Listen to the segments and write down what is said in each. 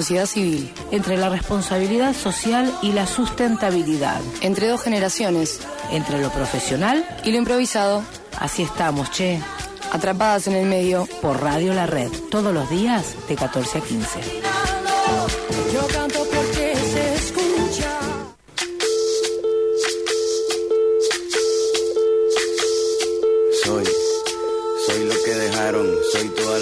sociedad civil, entre la responsabilidad social y la sustentabilidad, entre dos generaciones, entre lo profesional y lo improvisado. Así estamos, che. Atrapadas en el medio. Por Radio La Red, todos los días de 14 a 15.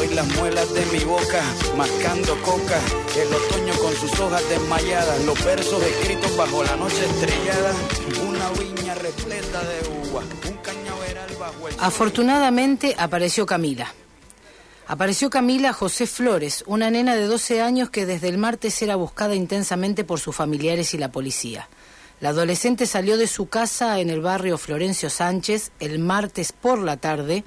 Muelas de mi boca, coca. El otoño con sus hojas bajo la noche estrellada. Una viña repleta de. Afortunadamente apareció Camila. Apareció Camila José Flores, una nena de 12 años que desde el martes era buscada intensamente por sus familiares y la policía. La adolescente salió de su casa en el barrio Florencio Sánchez el martes por la tarde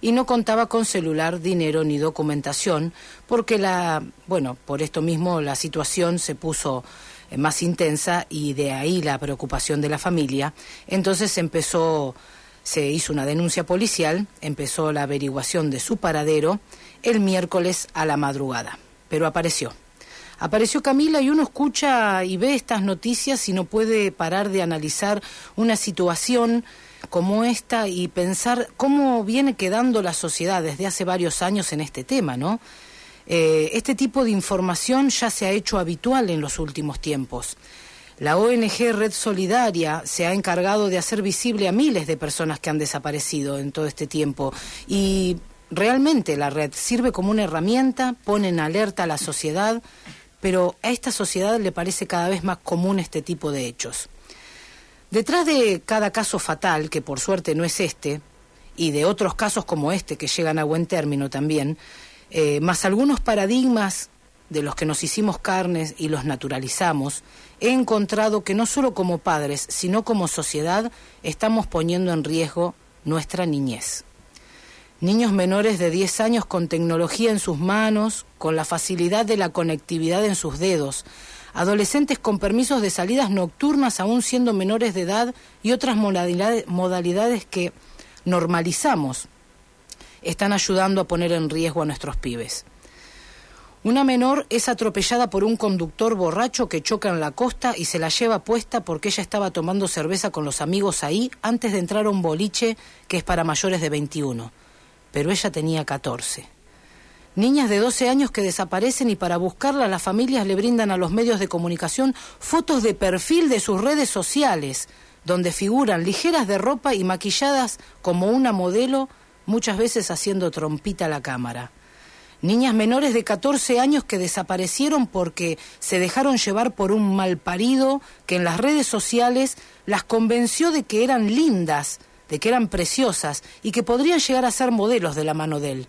y no contaba con celular, dinero ni documentación, porque la, bueno, por esto mismo la situación se puso eh, más intensa y de ahí la preocupación de la familia. Entonces empezó se hizo una denuncia policial, empezó la averiguación de su paradero el miércoles a la madrugada, pero apareció. Apareció Camila y uno escucha y ve estas noticias y no puede parar de analizar una situación como esta y pensar cómo viene quedando la sociedad desde hace varios años en este tema, ¿no? Eh, este tipo de información ya se ha hecho habitual en los últimos tiempos. La ONG Red Solidaria se ha encargado de hacer visible a miles de personas que han desaparecido en todo este tiempo y realmente la red sirve como una herramienta, pone en alerta a la sociedad, pero a esta sociedad le parece cada vez más común este tipo de hechos. Detrás de cada caso fatal, que por suerte no es este, y de otros casos como este que llegan a buen término también, eh, más algunos paradigmas de los que nos hicimos carnes y los naturalizamos, he encontrado que no solo como padres, sino como sociedad, estamos poniendo en riesgo nuestra niñez. Niños menores de 10 años con tecnología en sus manos, con la facilidad de la conectividad en sus dedos, adolescentes con permisos de salidas nocturnas aún siendo menores de edad y otras modalidades, que normalizamos, están ayudando a poner en riesgo a nuestros pibes. Una menor es atropellada por un conductor borracho que choca en la costa y se la lleva puesta porque ella estaba tomando cerveza con los amigos ahí antes de entrar a un boliche que es para mayores de 21. Pero ella tenía 14. Niñas de 12 años que desaparecen y para buscarla las familias le brindan a los medios de comunicación fotos de perfil de sus redes sociales, donde figuran ligeras de ropa y maquilladas como una modelo, muchas veces haciendo trompita a la cámara. Niñas menores de 14 años que desaparecieron porque se dejaron llevar por un malparido que en las redes sociales las convenció de que eran lindas, de que eran preciosas y que podrían llegar a ser modelos de la mano de él.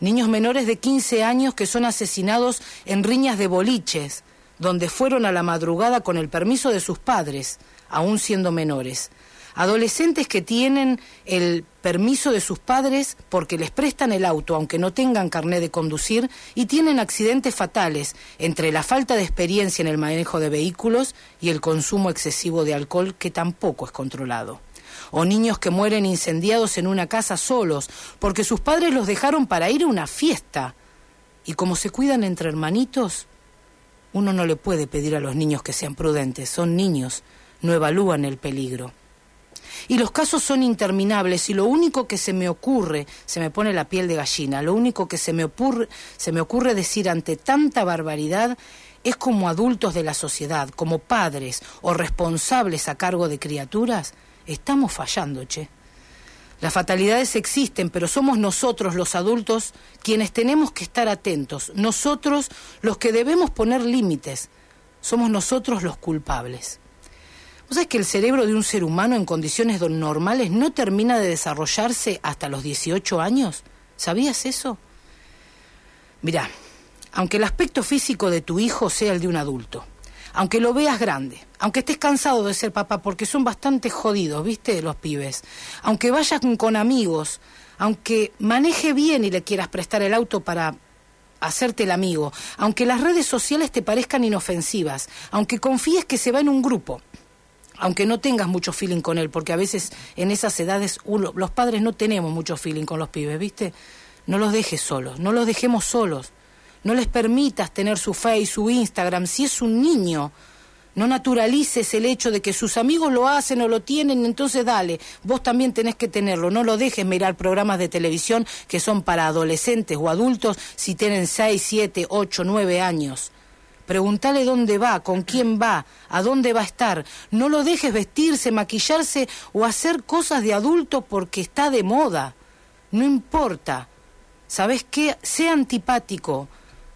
Niños menores de 15 años que son asesinados en riñas de boliches, donde fueron a la madrugada con el permiso de sus padres, aún siendo menores. Adolescentes que tienen el permiso de sus padres porque les prestan el auto aunque no tengan carné de conducir y tienen accidentes fatales entre la falta de experiencia en el manejo de vehículos y el consumo excesivo de alcohol que tampoco es controlado. O niños que mueren incendiados en una casa solos porque sus padres los dejaron para ir a una fiesta. Y como se cuidan entre hermanitos, uno no le puede pedir a los niños que sean prudentes, son niños, no evalúan el peligro. Y los casos son interminables y lo único que se me ocurre, se me pone la piel de gallina, lo único que se me ocurre, se me ocurre decir ante tanta barbaridad es como adultos de la sociedad, como padres o responsables a cargo de criaturas, estamos fallando, che. Las fatalidades existen, pero somos nosotros los adultos quienes tenemos que estar atentos, nosotros los que debemos poner límites, somos nosotros los culpables. ¿Vos sabés que el cerebro de un ser humano en condiciones normales no termina de desarrollarse hasta los 18 años? ¿Sabías eso? Mirá, aunque el aspecto físico de tu hijo sea el de un adulto, aunque lo veas grande, aunque estés cansado de ser papá, porque son bastante jodidos, ¿viste? Los pibes, aunque vayas con amigos, aunque maneje bien y le quieras prestar el auto para hacerte el amigo, aunque las redes sociales te parezcan inofensivas, aunque confíes que se va en un grupo, aunque no tengas mucho feeling con él, porque a veces en esas edades los padres no tenemos mucho feeling con los pibes, ¿viste? No los dejes solos, no los dejemos solos. No les permitas tener su Facebook, su Instagram. Si es un niño, no naturalices el hecho de que sus amigos lo hacen o lo tienen, entonces dale, vos también tenés que tenerlo. No lo dejes mirar programas de televisión que son para adolescentes o adultos si tienen 6, 7, 8, 9 años. Pregúntale dónde va, con quién va, a dónde va a estar. No lo dejes vestirse, maquillarse o hacer cosas de adulto porque está de moda. No importa. ¿Sabes qué? Sea antipático,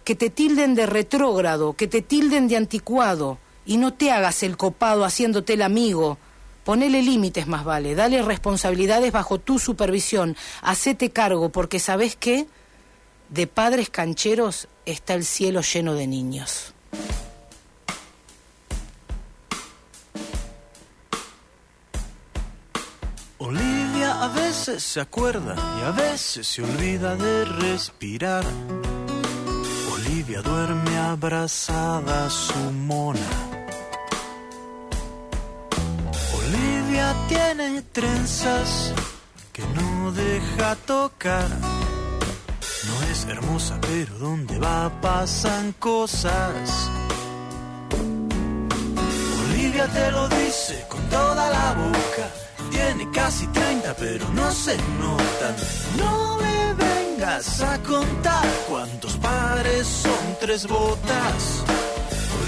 que te tilden de retrógrado, que te tilden de anticuado, y no te hagas el copado haciéndote el amigo. Ponele límites más vale, dale responsabilidades bajo tu supervisión, hacete cargo, porque ¿sabes qué? De padres cancheros está el cielo lleno de niños. Olivia a veces se acuerda y a veces se olvida de respirar. Duerme abrazada su mona. Olivia tiene trenzas que no deja tocar. No es hermosa, pero donde va pasan cosas. Olivia te lo dice con toda la boca. Tiene casi 30, pero no se notan. No a contar cuántos pares son tres botas.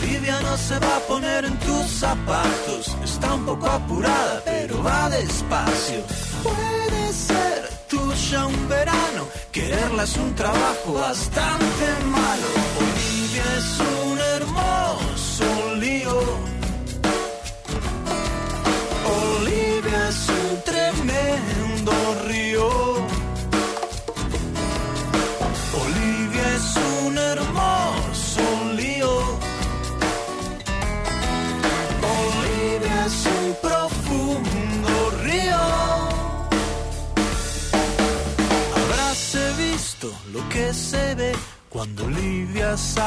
Olivia no se va a poner en tus zapatos. Está un poco apurada, pero va despacio. Puede ser tuya un verano. Quererla es un trabajo bastante malo. Olivia es un hermoso lío. Olivia es un tremendo río.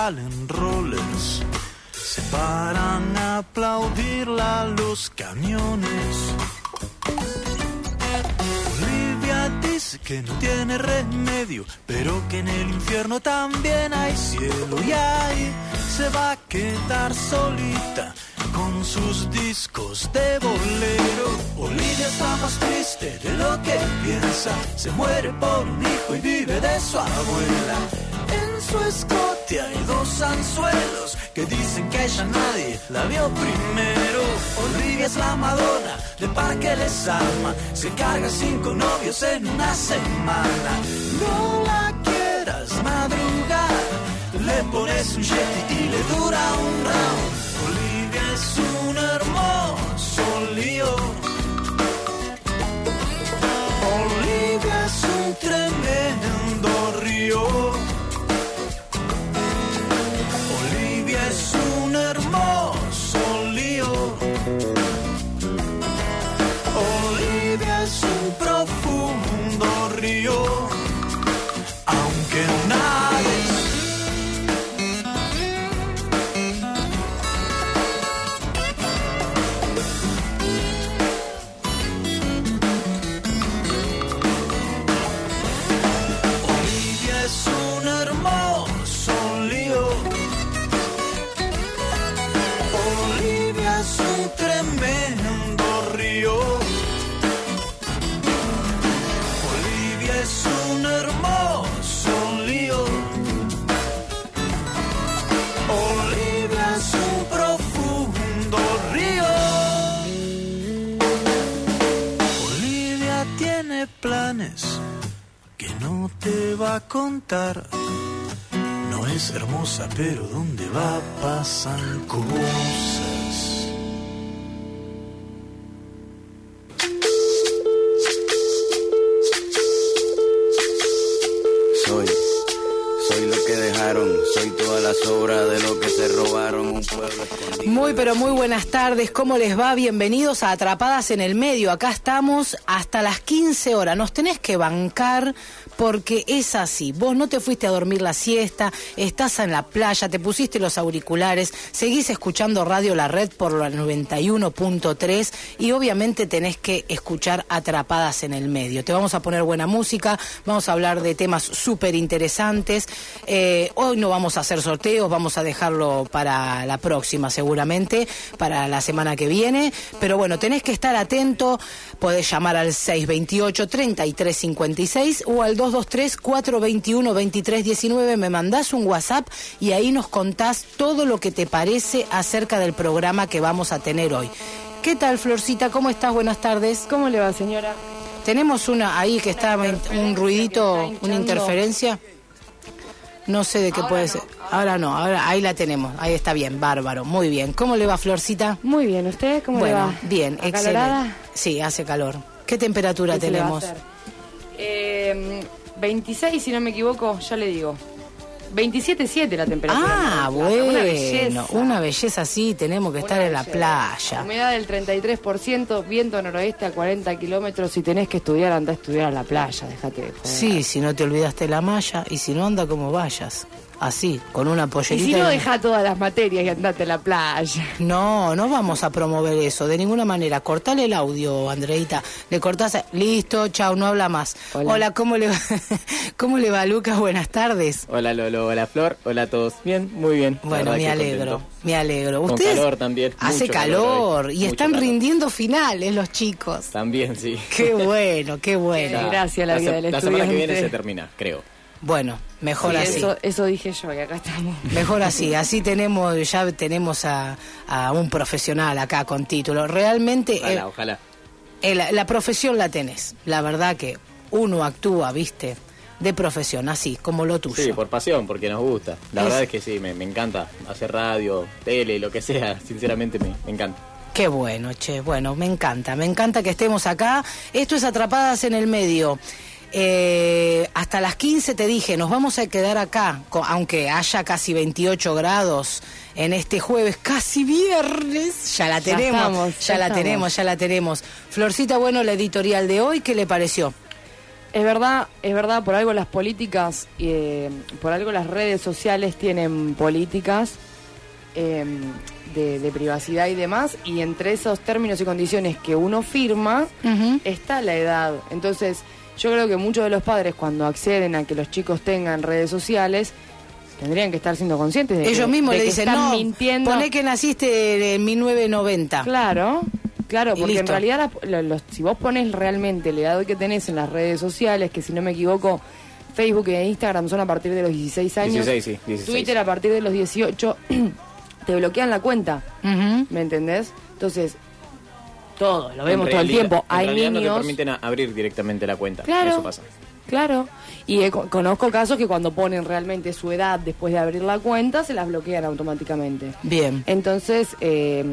Olivia sale en rollers. Se paran a aplaudirla los camiones. Olivia dice que no tiene remedio, pero que en el infierno también hay cielo y ahí se va a quedar solita con sus discos de bolero. Olivia está más triste de lo que piensa, se muere por un hijo y vive de su abuela. En su escote hay dos anzuelos que dicen que ella nadie la vio primero. Olivia es la Madonna de Parque Les Alma, se carga cinco novios en una semana. No la quieras madrugar le pones un y le dura un round. Olivia es un hermoso lío. Olivia es un tremendo río. A contar. No es hermosa, pero donde va pasan cosas. Soy, soy lo que dejaron, soy toda la sobra de lo que se robaron un pueblo escondido. Muy, pero muy buenas tardes. ¿Cómo les va? Bienvenidos a Atrapadas en el Medio. Acá estamos hasta las 15 horas. Nos tenés que bancar porque es así. Vos no te fuiste a dormir la siesta, estás en la playa, te pusiste los auriculares, seguís escuchando Radio La Red por la 91.3 y obviamente tenés que escuchar Atrapadas en el Medio. Te vamos a poner buena música, vamos a hablar de temas súper interesantes. Eh, hoy no vamos a hacer sorteos, vamos a dejarlo para la próxima seguramente, para la semana que viene. Pero bueno, tenés que estar atento, podés llamar al 628-3356 o al 223-421-2319, me mandás un WhatsApp y ahí nos contás todo lo que te parece acerca del programa que vamos a tener hoy. ¿Qué tal, Florcita? ¿Cómo estás? Buenas tardes. ¿Cómo le va, señora? Tenemos una ahí que está un ruidito, una interferencia. No sé de qué puede ser. Ahora no, ahora ahí la tenemos. Ahí está bien, bárbaro. Muy bien. ¿Cómo le va, Florcita? Muy bien, ¿usted cómo le bueno, va? bien, excelente. Sí, hace calor. ¿Qué temperatura ¿Qué se le tenemos? Eh, 26, si no me equivoco, ya le digo. 27.7 la temperatura. Ah, Una bueno, belleza. una belleza así, tenemos que Una estar en la playa. Humedad del 33%, viento noroeste a 40 kilómetros. Si tenés que estudiar, anda a estudiar a la playa, déjate de joder. Sí, si no te olvidaste la malla y si no anda como vayas. Así, con una Y pollerita. si no, y- deja todas las materias y andate a la playa. No, no vamos a promover eso, de ninguna manera. Cortale el audio, Andreita. Le cortás, a- listo, chau, no habla más. Hola, Hola. ¿cómo le va? ¿Cómo le va, Lucas? Buenas tardes. Hola Lolo, hola Flor, hola a todos. Bien, muy bien. La Bueno, me alegro, contento. me alegro. Con Ustedes calor también, Hace mucho calor, y mucho están calor. rindiendo finales los chicos. También, sí. Qué bueno, qué bueno. Qué gracia la vida se- del La semana que viene se termina, creo. Bueno, mejor Sí, así. eso, eso dije yo y acá estamos. Mejor así, así tenemos, ya tenemos a, a un profesional acá con título. Realmente Ojalá, eh, ojalá. eh, la, la profesión la tenés. La verdad que uno actúa, viste, de profesión, así, como lo tuyo. Sí, por pasión, porque nos gusta. La Es- verdad es que sí, me, me encanta hacer radio, tele, lo que sea. Sinceramente me, me encanta. Qué bueno, che, bueno, me encanta, me encanta que estemos acá. Esto es Atrapadas en el Medio. Eh, hasta las 15 te dije, nos vamos a quedar acá, aunque haya casi 28 grados en este jueves, casi viernes. Ya la Ya tenemos, estamos, ya, ya la estamos. tenemos, ya la tenemos. Florcita, bueno, la editorial de hoy, ¿qué le pareció? Es verdad, es verdad, por algo las políticas, eh, por algo las redes sociales tienen políticas eh, de, de privacidad y demás, y entre esos términos y condiciones que uno firma está la edad. Entonces, yo creo que muchos de los padres cuando acceden a que los chicos tengan redes sociales, tendrían que estar siendo conscientes de Ellos que, mismos de le que dicen, están no, mintiendo. poné que naciste en 1990. Claro, claro, Y porque en realidad los- si vos pones realmente la edad que tenés en las redes sociales, que si no me equivoco, Facebook e Instagram son a partir de los 16 años, 16, sí, 16. Twitter a partir de los 18, te bloquean la cuenta. ¿me entendés? Entonces, todo, lo vemos todo el tiempo. en Hay realidad no te niños... permiten a- abrir directamente la cuenta. Claro. Eso pasa. Claro. Y he co- conozco casos que cuando ponen realmente su edad después de abrir la cuenta, se las bloquean automáticamente. Bien. Entonces, eh,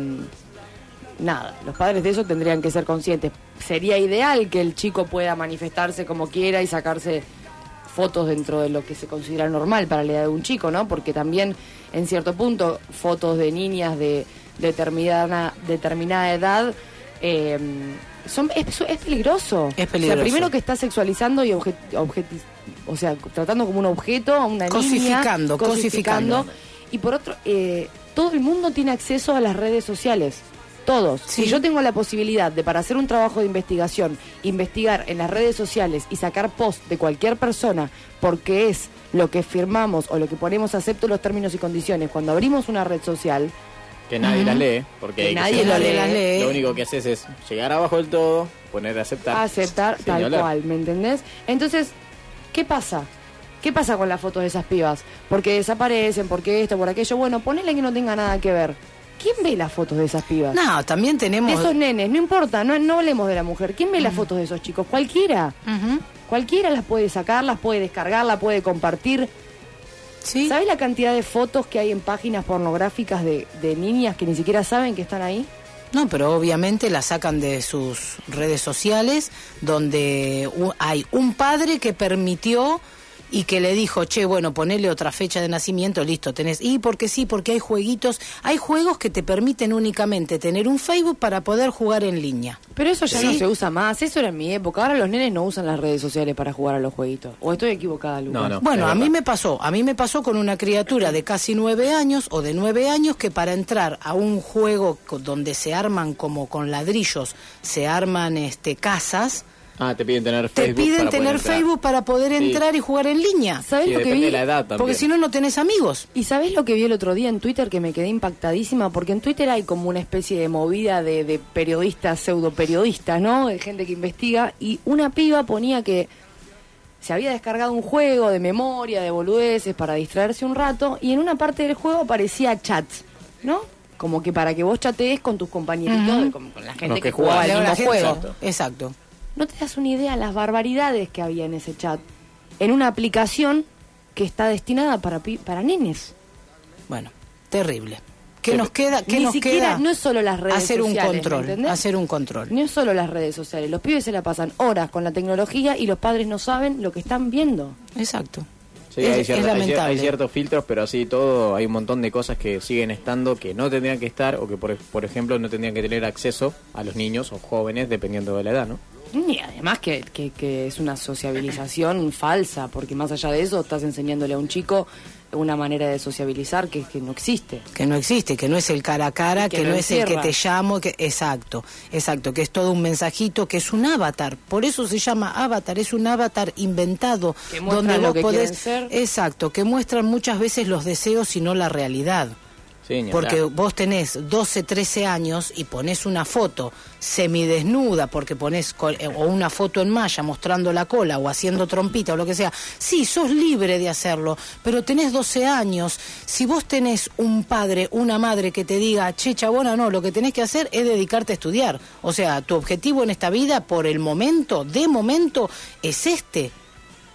nada, los padres de eso tendrían que ser conscientes. Sería ideal que el chico pueda manifestarse como quiera y sacarse fotos dentro de lo que se considera normal para la edad de un chico, ¿no? Porque también, en cierto punto, fotos de niñas de determinada, determinada edad eh, son, es, es peligroso. Es O peligroso. sea, primero que está sexualizando y obje- objeti- o sea, tratando como un objeto a una Cosificando, niña. cosificando. Y por otro, eh, todo el mundo tiene acceso a las redes sociales. Todos. Sí. Si yo tengo la posibilidad de, para hacer un trabajo de investigación, investigar en las redes sociales y sacar post de cualquier persona, porque es lo que firmamos o lo que ponemos, acepto los términos y condiciones, cuando abrimos una red social, Que nadie las lee, porque Que nadie lo Nadie lee. las lee. Lo único que haces es llegar abajo del todo, poner aceptar. aceptar tal hablar. cual, ¿me entendés? Entonces, ¿qué pasa? ¿Qué pasa con las fotos de esas pibas? Porque desaparecen, porque esto, por aquello. Bueno, ponele que no tenga nada que ver. ¿Quién ve las fotos de esas pibas? No, también de tenemos... esos nenes, no importa, no, no hablemos de la mujer. ¿Quién ve las fotos de esos chicos? Cualquiera. Cualquiera las puede sacar, las puede descargar, las puede compartir. Sí. ¿Sabes la cantidad de fotos que hay en páginas pornográficas de, de niñas que ni siquiera saben que están ahí? No, pero obviamente la sacan de sus redes sociales, donde hay un padre que permitió y que le dijo, che, bueno, ponele otra fecha de nacimiento, listo, tenés. Y porque sí, porque hay jueguitos, hay juegos que te permiten únicamente tener un Facebook para poder jugar en línea. Pero eso ya Sí. no se usa más, eso era en mi época. Ahora los nenes no usan las redes sociales para jugar a los jueguitos. ¿O estoy equivocada, Lucas? No, no. Bueno, a mí me pasó, a mí me pasó con una criatura de casi nueve años o de nueve años que para entrar a un juego donde se arman como con ladrillos, se arman este casas, Ah, te piden tener te Facebook. piden para poder tener entrar. Facebook para poder Sí. entrar y jugar en línea. ¿Sabes Sí, lo que depende vi? de la edad también. Porque si no, no tenés amigos. ¿Y sabés lo que vi el otro día en Twitter que me quedé impactadísima? Porque en Twitter hay como una especie de movida de, de periodistas, pseudo periodistas, ¿no? De gente que investiga. Y una piba ponía que se había descargado un juego de memoria, de boludeces, para distraerse un rato. Y en una parte del juego aparecía chat, ¿no? Como que para que vos chatees con tus compañeritos, de- con, con la gente los que, que jugaba el mismo juego. Exacto. Exacto. No te das una idea las barbaridades que había en ese chat. En una aplicación que está destinada para, pi- para nenes. Bueno, terrible. ¿Qué nos queda? ¿Qué Ni nos siquiera- queda? no es solo las redes hacer sociales, un ¿me control, entendés? hacer un control. No es solo las redes sociales. Los pibes se la pasan horas con la tecnología y los padres no saben lo que están viendo. Exacto. Sí, es, hay, cierta- hay ciertos filtros, pero así todo, hay un montón de cosas que siguen estando que no tendrían que estar o que, por, por ejemplo, no tendrían que tener acceso a los niños o jóvenes, dependiendo de la edad, ¿no? Y además que, que, que es una sociabilización falsa, porque más allá de eso estás enseñándole a un chico una manera de sociabilizar que, que no existe. que no existe, que no es el cara a cara, que no es el que te llamo, que exacto, exacto, que es todo un mensajito, que es un avatar, por eso se llama avatar, es un avatar inventado Que donde lo vos que podés, ser. exacto, que muestran muchas veces los deseos y no la realidad. Sí, Porque vos tenés 12, 13 años y pones una foto semidesnuda, porque pones co- eh, o una foto en malla mostrando la cola o haciendo trompita o lo que sea. Sí, sos libre de hacerlo, pero tenés 12 años. Si vos tenés un padre, una madre que te diga, che, chabona, no, lo que tenés que hacer es dedicarte a estudiar. O sea, tu objetivo en esta vida, por el momento, de momento, es este.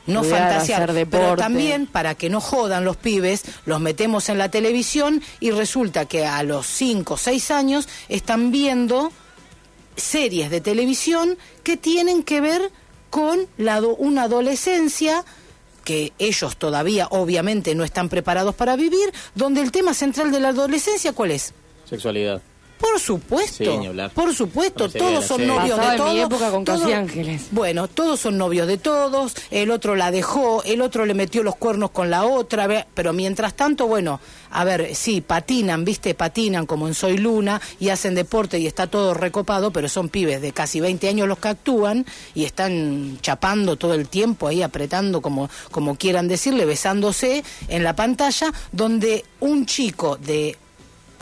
No Estudiar, fantasear, hacer pero también para que no jodan los pibes, los metemos en la televisión y resulta que a los 5 o 6 años están viendo series de televisión que tienen que ver con la una adolescencia que ellos todavía obviamente no están preparados para vivir, donde el tema central de la adolescencia ¿cuál es? Sexualidad. Por supuesto, Sí, por supuesto, todos son serie. novios Pasaba de en todos. mi época con Casi todos- Ángeles. Bueno, todos son novios de todos, el otro la dejó, el otro le metió los cuernos con la otra, pero mientras tanto, bueno, a ver, sí, patinan, viste, patinan como en Soy Luna y hacen deporte y está todo recopado, pero son pibes de casi 20 años los que actúan y están chapando todo el tiempo ahí, apretando como, como quieran decirle, besándose en la pantalla, donde un chico de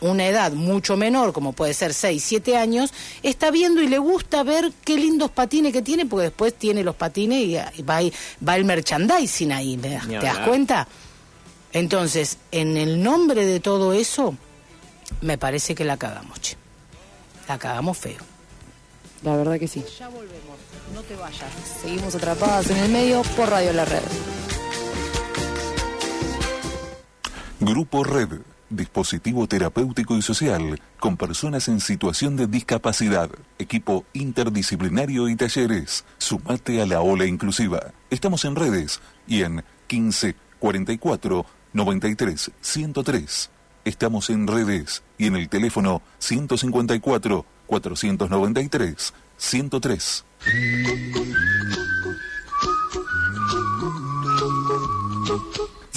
una edad mucho menor, como puede ser 6, 7 años, está viendo y le gusta ver qué lindos patines que tiene, porque después tiene los patines y, y va, ahí- va el merchandising ahí, ¿me das- ¿te das cuenta? Entonces, en el nombre de todo eso, me parece que la cagamos, che. La cagamos feo. La verdad que sí. Ya volvemos, no te vayas. Seguimos atrapadas en el medio por Radio La Red. Grupo Red, dispositivo terapéutico y social con personas en situación de discapacidad, equipo interdisciplinario y talleres. Sumate a la ola inclusiva. Estamos en redes y en 15 44 93 103. Estamos en redes y en el teléfono 154 493 103.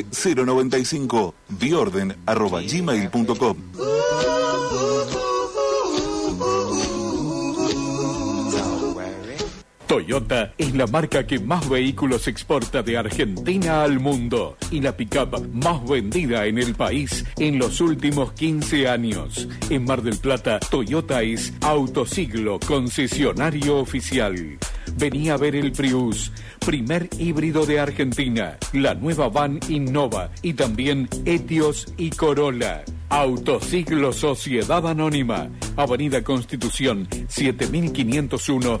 095 biorden arroba gmail.com Toyota es la marca que más vehículos exporta de Argentina al mundo y la pickup más vendida en el país en los últimos 15 años. En Mar del Plata, Toyota es Autosiglo, concesionario oficial. Venía a ver el Prius, primer híbrido de Argentina, la nueva van Innova y también Etios y Corolla. Autosiglo Sociedad Anónima, Avenida Constitución 7501,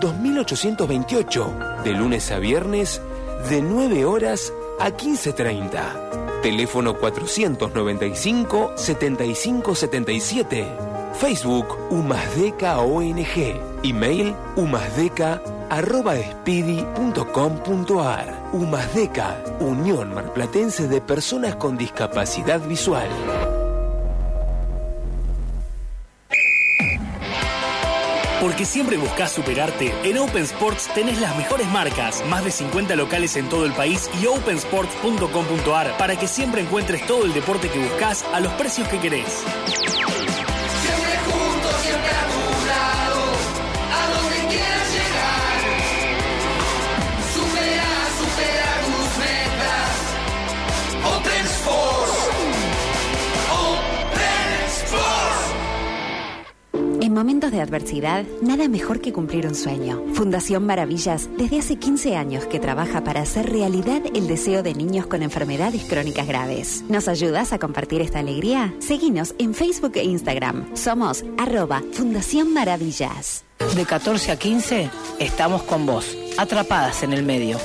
2828, de lunes a viernes, de 9 horas a 15.30. Teléfono 495-7577. Facebook Humasdeca ONG. Email humasdeca arroba. Humasdeca, Unión Marplatense de Personas con Discapacidad Visual. Porque siempre buscas superarte, en Open Sports tenés las mejores marcas, más de 50 locales en todo el país y opensports.com.ar para que siempre encuentres todo el deporte que buscas a los precios que querés. En momentos de adversidad, nada mejor que cumplir un sueño. Fundación Maravillas, desde hace 15 años que trabaja para hacer realidad el deseo de niños con enfermedades crónicas graves. ¿Nos ayudas a compartir esta alegría? Seguinos en Facebook e Instagram. Somos arroba Fundación Maravillas. De 14 a 15 estamos con vos, atrapadas en el medio.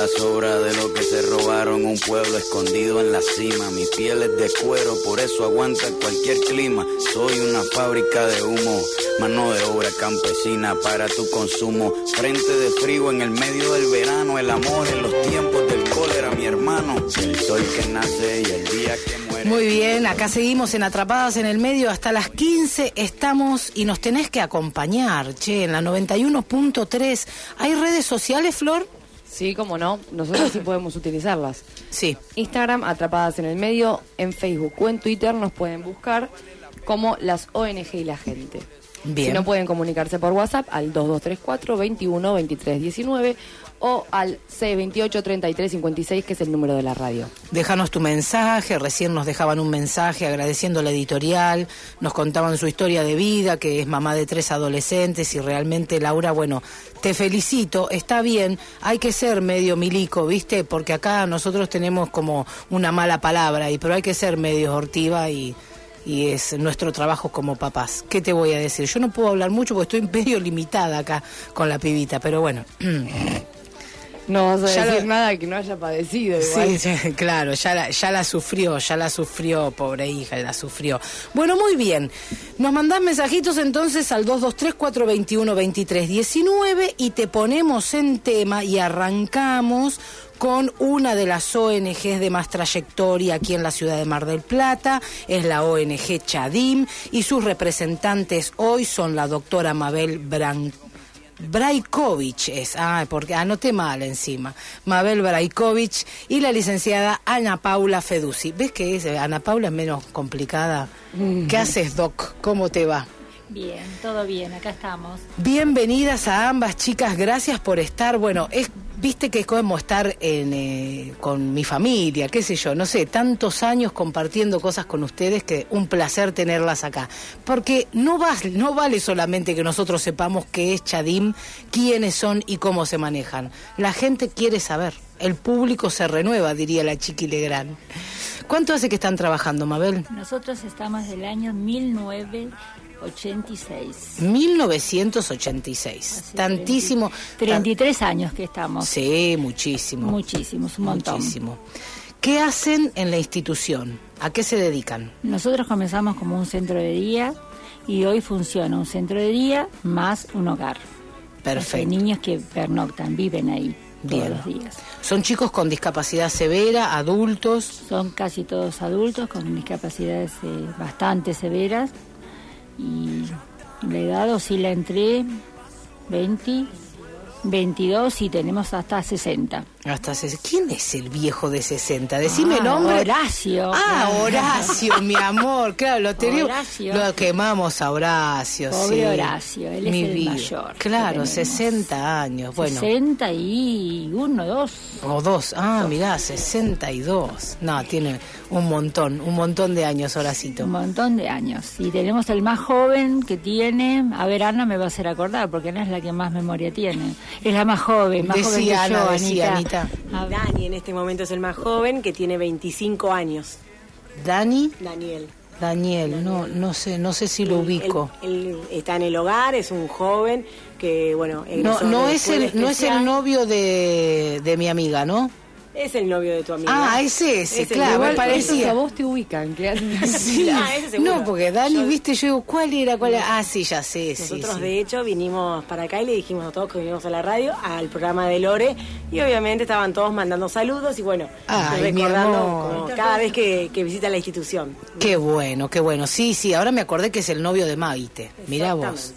La sobra de lo que se robaron. Un pueblo escondido en la cima, mi piel es de cuero, por eso aguanta cualquier clima. Soy una fábrica de humo, mano de obra campesina para tu consumo. Frente de frío en el medio del verano, el amor en los tiempos del cólera, mi hermano. El sol que nace y el día que muere. Muy bien, acá seguimos en Atrapadas en el Medio. Hasta las 15 estamos y nos tenés que acompañar, che, en la 91.3. ¿Hay redes sociales, Flor? Sí, como no, nosotros sí podemos utilizarlas. Sí. Instagram, Atrapadas en el Medio, en Facebook o en Twitter nos pueden buscar como las ONG y la gente. Bien. Si no pueden comunicarse por WhatsApp al 2234 21 23 19 o al 628 33 56, que es el número de la radio. Déjanos tu mensaje, recién nos dejaban un mensaje agradeciendo la editorial, nos contaban su historia de vida, que es mamá de tres adolescentes y realmente Laura, bueno, te felicito, está bien, hay que ser medio milico, ¿viste? Porque acá nosotros tenemos como una mala palabra, y pero hay que ser medio hortiva y, y es nuestro trabajo como papás. ¿Qué te voy a decir? Yo no puedo hablar mucho porque estoy medio limitada acá con la pibita, pero bueno. No vas a Ya decir lo- nada que no haya padecido igual. Sí, sí, claro, ya la, ya la sufrió, ya la sufrió, pobre hija, la sufrió. Bueno, muy bien. Nos mandás mensajitos entonces al 223-421-2319 y te ponemos en tema y arrancamos con una de las ONGs de más trayectoria aquí en la ciudad de Mar del Plata, es la ONG Chadim, y sus representantes hoy son la doctora Mabel Bran Brajkovic es, ah, porque anoté mal encima. Mabel Brajkovic y la licenciada Ana Paula Fedusi. ¿Ves que es? Ana Paula es menos complicada. ¿Qué haces, Doc? ¿Cómo te va? Bien, todo bien, acá estamos. Bienvenidas a ambas chicas, gracias por estar. Bueno, es, viste que es como estar en, eh, con mi familia, qué sé yo, no sé, tantos años compartiendo cosas con ustedes que un placer tenerlas acá. Porque no, vas, no vale solamente que nosotros sepamos qué es Chadim, quiénes son y cómo se manejan. La gente quiere saber, el público se renueva, diría la Chiqui Legrand. ¿Cuánto hace que están trabajando, Mabel? Nosotros estamos del año 1986. 1986. Hace Tantísimo. 33 años que estamos. Sí, muchísimo. Muchísimos, un montón. Muchísimo. ¿Qué hacen en la institución? ¿A qué se dedican? Nosotros comenzamos como un centro de día y hoy funciona un centro de día más un hogar. Hay Perfecto. niños que pernoctan, viven ahí Bien. todos los días. ¿Son chicos con discapacidad severa, adultos? Son casi todos adultos con discapacidades eh, bastante severas y la edad oscila entre 20, 22 y tenemos hasta 60. Hasta ¿Quién es el viejo de 60? Decime Ah, nombre. Horacio. Ah, Horacio, mi amor. Claro, lo tenemos. Horacio. Lo quemamos a Horacio. Pobre sí. Horacio, él es el vida. mayor Claro, tenemos. 60 años. Bueno. 61, 2. O dos. Ah, mirá, 62. No, tiene un montón, un montón de años, Horacito. Un montón de años. Y tenemos el más joven que tiene. A ver, Ana me va a hacer acordar, porque Ana es la que más memoria tiene. Es la más joven, más joven que Decía Ana, yo, decía Anita. Anita. A ver. Dani en este momento es el más joven, que tiene 25 años. Dani, Daniel. Daniel, no, no sé, no sé si lo ubico. Él, está en el hogar, es un joven que, bueno, No, no es el, no es el novio de, de mi amiga, ¿no? Es el novio de tu amiga. Ah, es ese, Es claro, me parecía. a vos te ubican, Sí. Ah, ese seguro. No, porque Dani, viste, yo digo, ¿cuál era? ¿Cuál era? Ah, sí, ya sé, sí, Nosotros, sí. de hecho, vinimos para acá y le dijimos a todos que vinimos a la radio, al programa de Lore, y obviamente estaban todos mandando saludos y bueno, Ay, recordando como cada vez que, que visita la institución. Qué bueno, qué bueno. Sí, sí, ahora me acordé que es el novio de Maite. Mirá vos.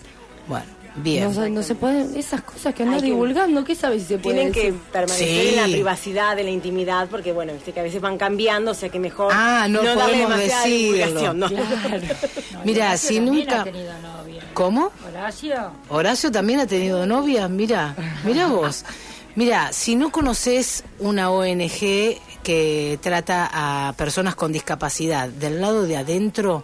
Bueno, bien. No, se- no se pueden, esas cosas que andan que- divulgando, ¿qué sabes si se puede Tienen que decir? permanecer Sí. en la privacidad, en la intimidad, porque bueno, viste que a veces van cambiando, o sea que mejor Ah, no darle podemos decirlo. ¿no? Mira, Horacio si nunca... ha tenido novia. ¿Cómo? Horacio. Horacio también ha tenido novia, mira, mira vos. Mira, si no conoces una ONG que trata a personas con discapacidad del lado de adentro,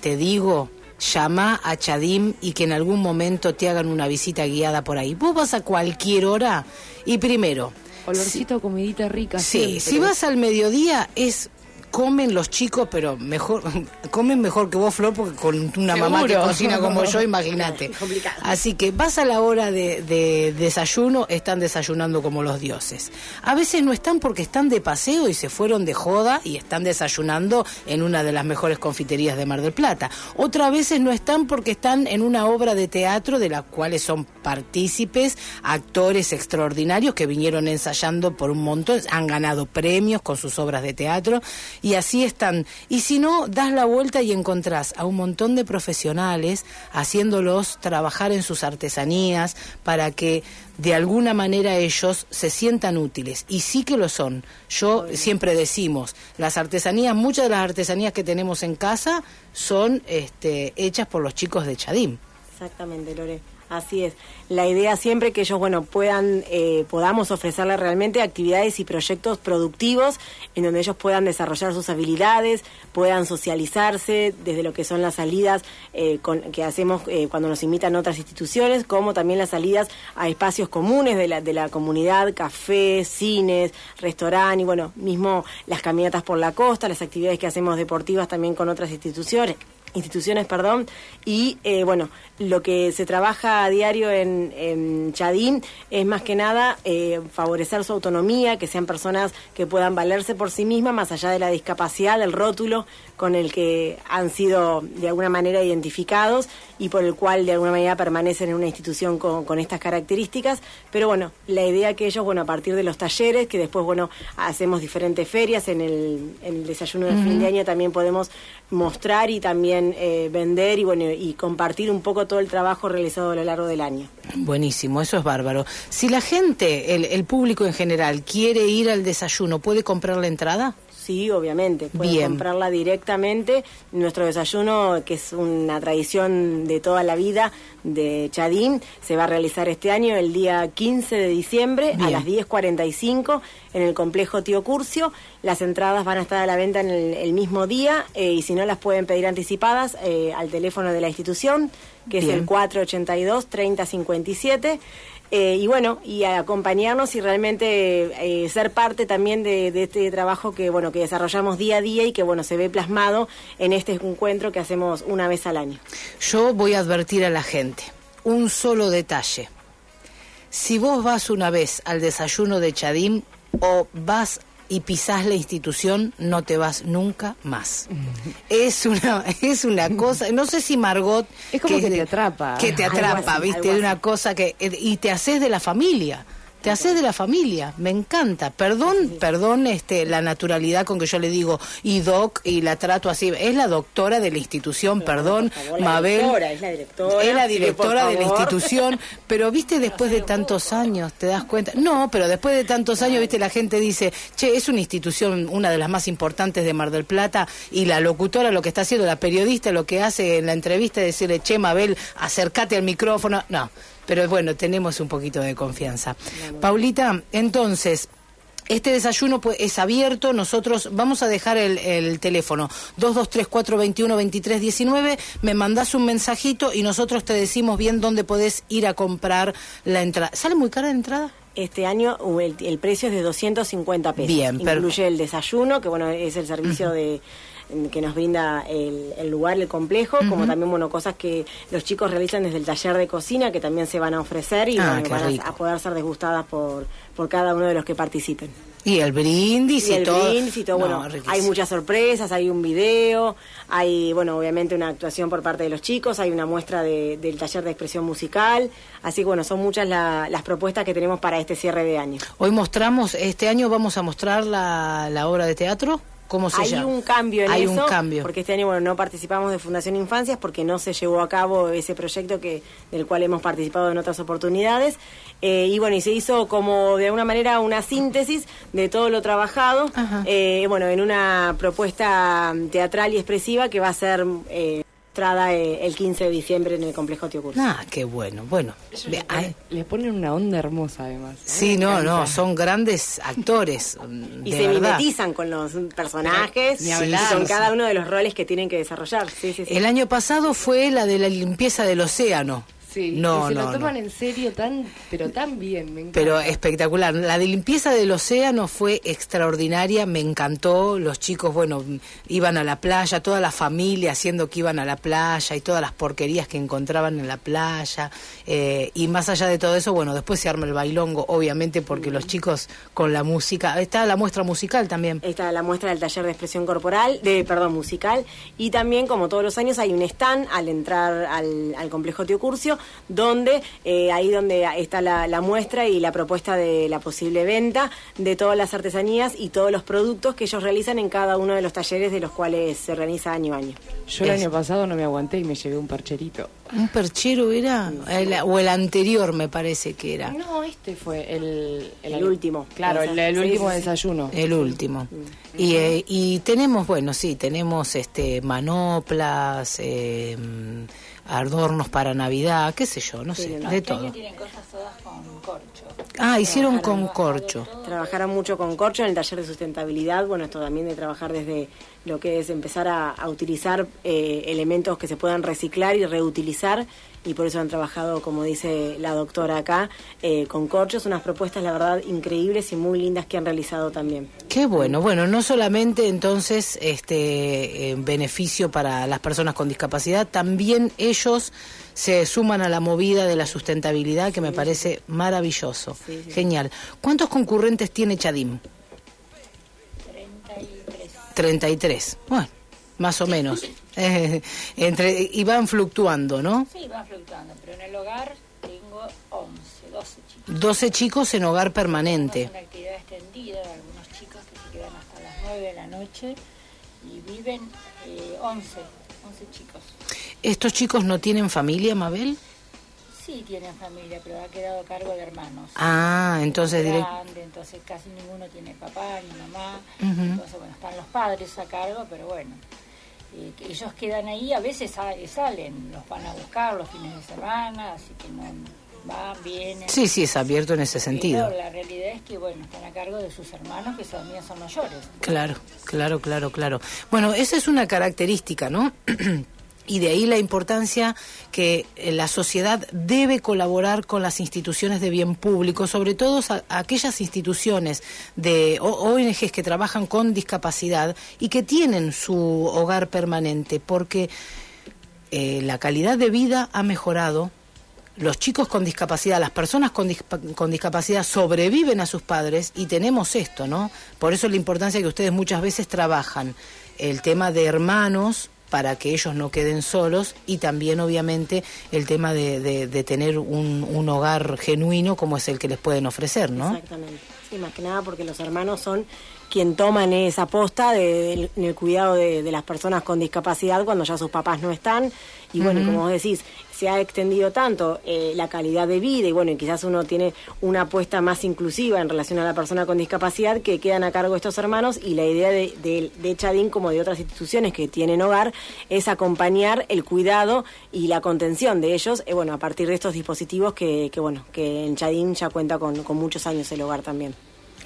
te digo, llama a Chadim y que en algún momento te hagan una visita guiada por ahí. Vos vas a cualquier hora y primero, Olorcito a comidita rica. Sí, siempre. si vas al mediodía es comen los chicos, pero mejor comen mejor que vos, Flor, porque con una mamá que cocina como yo, imagínate. Así que vas a la hora de, de desayuno, están desayunando como los dioses. A veces no están porque están de paseo y se fueron de joda y están desayunando en una de las mejores confiterías de Mar del Plata. Otras veces no están porque están en una obra de teatro de la cuales son partícipes, actores extraordinarios que vinieron ensayando por un montón, han ganado premios con sus obras de teatro y así están. Y si no, das la vuelta y encontrás a un montón de profesionales haciéndolos trabajar en sus artesanías para que de alguna manera ellos se sientan útiles. Y sí que lo son. Yo siempre decimos, las artesanías, muchas de las artesanías que tenemos en casa son este, hechas por los chicos de Chadim. Exactamente, Lore. Así es. La idea siempre que ellos, bueno, puedan, eh, podamos ofrecerles realmente actividades y proyectos productivos en donde ellos puedan desarrollar sus habilidades, puedan socializarse desde lo que son las salidas eh, con- que hacemos eh, cuando nos invitan otras instituciones, como también las salidas a espacios comunes de la, de la comunidad, cafés, cines, restaurante y bueno, mismo las caminatas por la costa, las actividades que hacemos deportivas también con otras instituciones instituciones, perdón, y eh, bueno, lo que se trabaja a diario en, en Chadín es más que nada eh, favorecer su autonomía, que sean personas que puedan valerse por sí mismas, más allá de la discapacidad, del rótulo con el que han sido de alguna manera identificados y por el cual de alguna manera permanecen en una institución con, con estas características. Pero bueno, la idea que ellos, bueno, a partir de los talleres, que después, bueno, hacemos diferentes ferias en el, en el desayuno de fin de año, también podemos mostrar y también eh, vender y bueno y compartir un poco todo el trabajo realizado a lo largo del año. Buenísimo, eso es bárbaro. Si la gente, el, el público en general, quiere ir al desayuno, ¿puede comprar la entrada? Sí, obviamente. Pueden Bien. comprarla directamente. Nuestro desayuno, que es una tradición de toda la vida de Chadín, se va a realizar este año el día 15 de diciembre a las 10.45 en el complejo Tío Curcio. Las entradas van a estar a la venta en el, el mismo día eh, y si no las pueden pedir anticipadas eh, al teléfono de la institución, que Bien. es el 482-3057. Eh, y bueno, y a acompañarnos y realmente eh, ser parte también de, de este trabajo que bueno que desarrollamos día a día y que bueno se ve plasmado en este encuentro que hacemos una vez al año. Yo voy a advertir a la gente, un solo detalle. Si vos vas una vez al desayuno de Chadim o vas y pisás la institución, no te vas nunca más. Es una, es una cosa, no sé si Margot... Es como que te atrapa. Que te Algo atrapa, así, viste, de una cosa que... Y te haces de la familia. Te haces de la familia, me encanta. Perdón, perdón este, la naturalidad con que yo le digo y doc y la trato así. Es la doctora de la institución, perdón, favor, la Mabel. directora, es la directora, Es la directora de la institución, pero viste después de tantos años, ¿te das cuenta? No, pero después de tantos años, viste, la gente dice, che, es una institución, una de las más importantes de Mar del Plata, y la locutora lo que está haciendo, la periodista lo que hace en la entrevista es decirle, che, Mabel, acércate al micrófono. No, pero bueno, tenemos un poquito de confianza. Paulita, entonces... Este desayuno pues, es abierto, nosotros vamos a dejar el, el teléfono 2234212319, me mandás un mensajito y nosotros te decimos bien dónde podés ir a comprar la entrada. ¿Sale muy cara la entrada? Este año uh, el, el precio es de 250 pesos. Bien, Incluye el desayuno, que bueno, es el servicio de que nos brinda el, el lugar, el complejo, como también bueno cosas que los chicos realizan desde el taller de cocina, que también se van a ofrecer y Ah, bueno, van a, a poder ser degustadas por, por cada uno de los que participen. Y el brindis y, y el todo. brindis y todo, No, bueno, riquísimo. hay muchas sorpresas, hay un video, hay, bueno, obviamente una actuación por parte de los chicos, hay una muestra de- del taller de expresión musical, así que bueno, son muchas la- las propuestas que tenemos para este cierre de año. Hoy mostramos, este año vamos a mostrar la, la obra de teatro. ¿Cómo se Hay llama? un cambio en Hay eso, un cambio. porque este año bueno no participamos de Fundación Infancias porque no se llevó a cabo ese proyecto que del cual hemos participado en otras oportunidades Eh, y bueno y se hizo como de alguna manera una síntesis de todo lo trabajado, eh, bueno en una propuesta teatral y expresiva que va a ser eh, mostrada eh, el 15 de diciembre en el complejo Tío Curso. Ah, qué bueno. Bueno, ay, Le ponen una onda hermosa además. sí, no, no, son grandes actores. mm, Y de se verdad. mimetizan con los personajes Ni y con Sí, cada uno de los roles que tienen que desarrollar. Sí, sí, sí. El año pasado fue la de la limpieza del océano. Sí, no, y se no, lo no. toman en serio tan, pero tan bien, me encanta. Pero espectacular. La de limpieza del océano fue extraordinaria, me encantó. Los chicos, bueno, iban a la playa, toda la familia haciendo que iban a la playa y todas las porquerías que encontraban en la playa. Eh, y más allá de todo eso, bueno, después se arma el bailongo, obviamente, porque los chicos con la música. Está la muestra musical también. Está la muestra del taller de expresión corporal, de perdón, musical, y también, como todos los años, hay un stand al entrar al, al complejo Tío Curcio, donde eh, ahí donde está la, la muestra y la propuesta de la posible venta de todas las artesanías y todos los productos que ellos realizan en cada uno de los talleres de los cuales se organiza año a año. Yo el Es- año pasado no me aguanté y me llevé un parcherito. un perchero era, El- o el anterior me parece que era. No, este fue el, El último. Claro, el, último sí, sí. desayuno. El último. Y, eh, y tenemos, bueno, sí, tenemos este manoplas, eh, mm, adornos para Navidad, qué sé yo, no sé, No, de este todo. tienen cosas todas con corcho. Ah, hicieron con corcho. Trabajaron mucho con corcho en el taller de sustentabilidad, bueno, esto también de trabajar desde lo que es empezar a, a utilizar eh, elementos que se puedan reciclar y reutilizar y por eso han trabajado, como dice la doctora acá, eh, con corchos, unas propuestas, la verdad, increíbles y muy lindas que han realizado también. Qué bueno, bueno, no solamente entonces este en beneficio para las personas con discapacidad, también ellos se suman a la movida de la sustentabilidad que me parece maravilloso. Sí, sí. Genial. ¿Cuántos concurrentes tiene Chadim? 33. Bueno, más o menos. Eh, entre y van fluctuando, ¿no? Sí, va fluctuando, pero en el hogar tengo 11, 12 chicos. 12 chicos en hogar permanente. Es una actividad extendida de algunos chicos que se quedan hasta las 9 de la noche y viven eh, 11, 11 chicos. ¿Estos chicos no tienen familia, Mabel? Sí tienen familia, pero ha quedado a cargo de hermanos. Ah, entonces direct- grande, entonces casi ninguno tiene papá ni mamá. Entonces, bueno, están los padres a cargo, pero bueno, eh, que ellos quedan ahí, a veces sa- salen, los van a buscar los fines de semana, así que no van, vienen. Sí, sí, es abierto en ese sentido. Pero la realidad es que, bueno, están a cargo de sus hermanos, que también son mayores. Claro, claro, claro, claro. Bueno, esa es una característica, ¿no? Y de ahí la importancia que eh, la sociedad debe colaborar con las instituciones de bien público, sobre todo aquellas instituciones de ONGs que trabajan con discapacidad y que tienen su hogar permanente, porque eh, la calidad de vida ha mejorado, los chicos con discapacidad, las personas con, dispa- con discapacidad sobreviven a sus padres y tenemos esto, ¿no? Por eso la importancia que ustedes muchas veces trabajan el tema de hermanos para que ellos no queden solos y también obviamente el tema de, de- de tener un, un hogar genuino como es el que les pueden ofrecer, ¿no? Exactamente. Sí, más que nada porque los hermanos son quien toman esa posta de- en el cuidado de, las personas con discapacidad cuando ya sus papás no están. Y bueno, como vos decís, se ha extendido tanto eh, la calidad de vida y bueno, y quizás uno tiene una apuesta más inclusiva en relación a la persona con discapacidad que quedan a cargo estos hermanos y la idea de, de, Chadín como de otras instituciones que tienen hogar es acompañar el cuidado y la contención de ellos, eh, bueno, a partir de estos dispositivos que, que bueno, que en Chadín ya cuenta con, con muchos años el hogar también.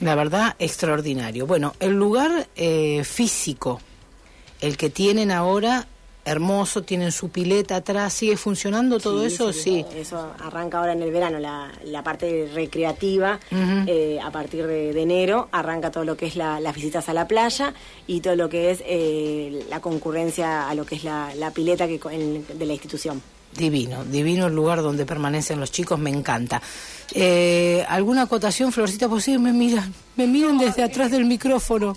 La verdad, extraordinario. Bueno, el lugar eh, físico, el que tienen ahora, hermoso, tienen su pileta atrás, ¿sigue funcionando todo eso? Sí. Eso arranca ahora en el verano, la, la parte recreativa, eh, a partir de, de enero arranca todo lo que es la- las visitas a la playa y todo lo que es eh, la concurrencia a lo que es la, la pileta que, en- de la institución. Divino, divino el lugar donde permanecen los chicos, me encanta. Eh, ¿Alguna acotación, Florcita? Pues sí, me miran, me miran desde atrás del micrófono.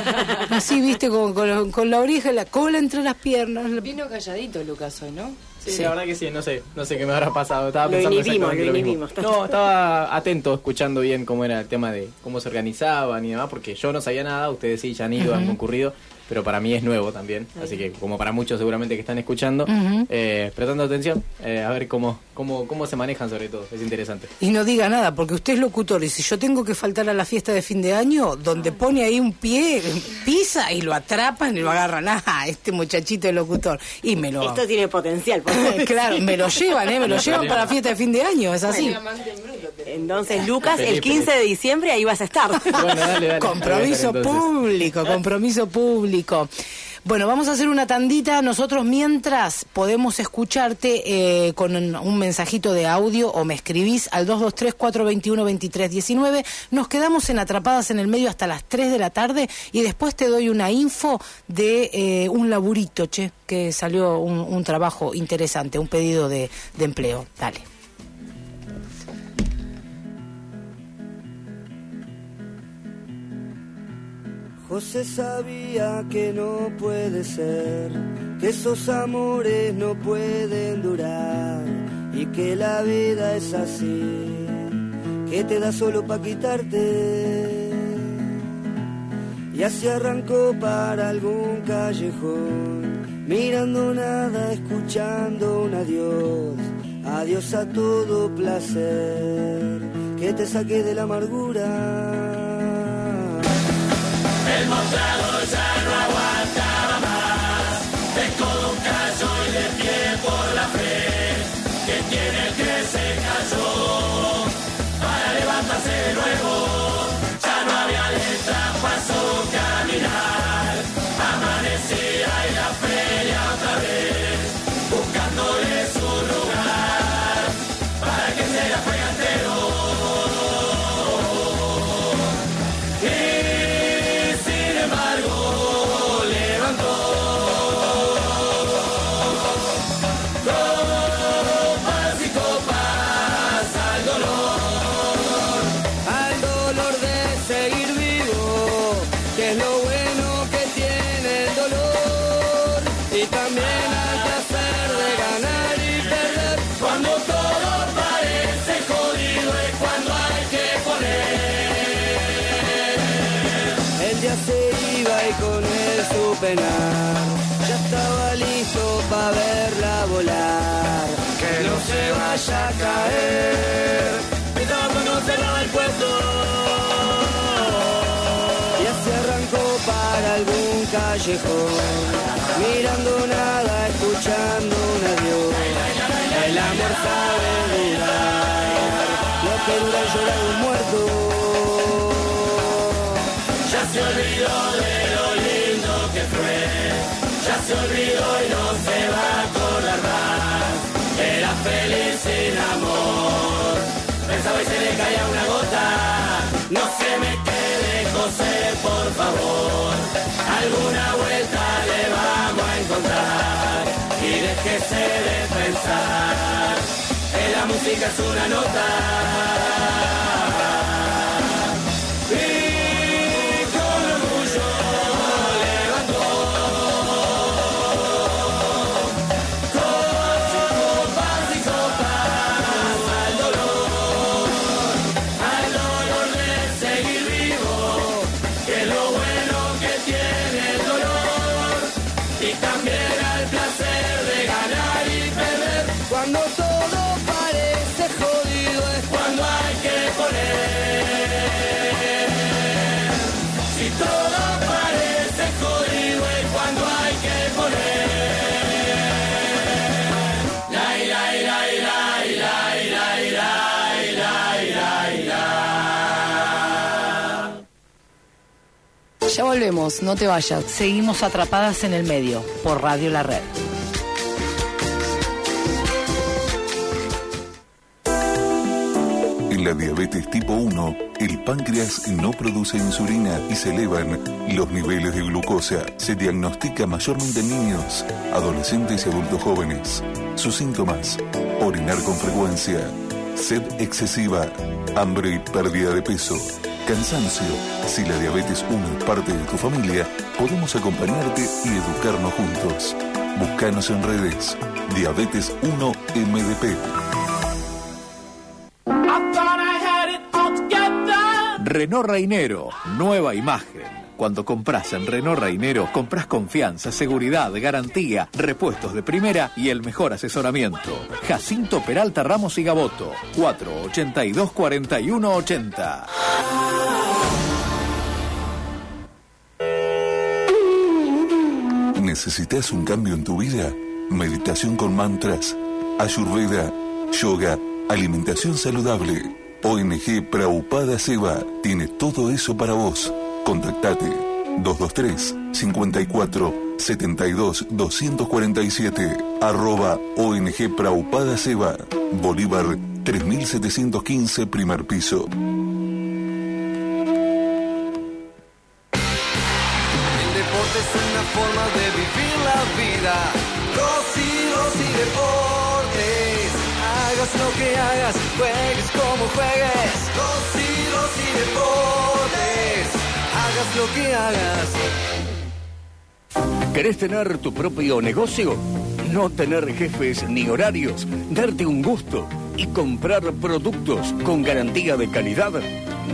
Así, viste, con, con- con la oreja y la cola entre las piernas. Vino calladito Lucas hoy, ¿no? Sí, la verdad que sí, no sé, no sé qué me habrá pasado. Estaba Lo pensando inhibimos, lo lo mismo. inhibimos. No, estaba atento, escuchando bien cómo era el tema de cómo se organizaban y demás, porque yo no sabía nada, ustedes sí ya han ido, han Ujú. concurrido, pero para mí es nuevo también, así que como para muchos seguramente que están escuchando, eh, prestando atención, eh, a ver cómo, cómo, cómo se manejan sobre todo, es interesante. Y no diga nada, porque usted es locutor y si yo tengo que faltar a la fiesta de fin de año, donde pone ahí un pie, pisa y lo atrapan y lo agarran. Ah, este muchachito es locutor. Y me lo... Esto tiene potencial. por favor. claro, me lo llevan, ¿eh? Me lo llevan para la fiesta de fin de año, es así. Entonces, Lucas, el Feliz, 15 de diciembre ahí vas a estar. Compromiso Entonces. público, compromiso público. Bueno, vamos a hacer una tandita. Nosotros mientras podemos escucharte eh, con un, un mensajito de audio o me escribís al 223-421-2319. Nos quedamos en Atrapadas en el Medio hasta las 3 de la tarde y después te doy una info de eh, un laburito, che, que salió un, un trabajo interesante, un pedido de, de empleo. Dale. José sabía que no puede ser, que esos amores no pueden durar y que la vida es así, que te da solo para quitarte. Y así arrancó para algún callejón mirando nada, escuchando un adiós, adiós a todo placer, que te saque de la amargura. El mostrador ya no aguantaba más. De codo callejón, mirando nada, escuchando un adiós. El amor sabe durar, lo que dura llorar un muerto. Ya se olvidó de lo lindo que fue. Ya se olvidó y no se va a acordar más. Era feliz sin amor. Pensaba y se le caía una gota. No se me quede, José, por favor. Alguna vuelta le vamos a encontrar. Y déjese de pensar. Que la música es una nota. Volvemos, no te vayas. Seguimos atrapadas en el medio por Radio La Red. En la diabetes tipo 1, el páncreas no produce insulina y se elevan los niveles de glucosa. Se diagnostica mayormente en niños, adolescentes y adultos jóvenes. Sus síntomas, orinar con frecuencia, sed excesiva, hambre y pérdida de peso, cansancio. Si la diabetes 1 es parte de tu familia, podemos acompañarte y educarnos juntos. Búscanos en redes. Diabetes 1 MDP. Renault Reinero, nueva imagen. Cuando compras en Renault Reinero, compras confianza, seguridad, garantía, repuestos de primera y el mejor asesoramiento. Jacinto Peralta Ramos y Gaboto, 482 4180. ¿Necesitas un cambio en tu vida? Meditación con mantras, ayurveda, yoga, alimentación saludable. ONG Praupada Seva tiene todo eso para vos. Contactate 223 54 72 247 arroba ONG Praupada Seva Bolívar 3715 primer piso. El deporte es una forma de vivir la vida. Rosy, Rosy Deportes. Hagas lo que hagas, juegues como juegues. Rosy, Rosy Deportes. Hagas lo que hagas. ¿Querés tener tu propio negocio? No tener jefes ni horarios, darte un gusto y comprar productos con garantía de calidad.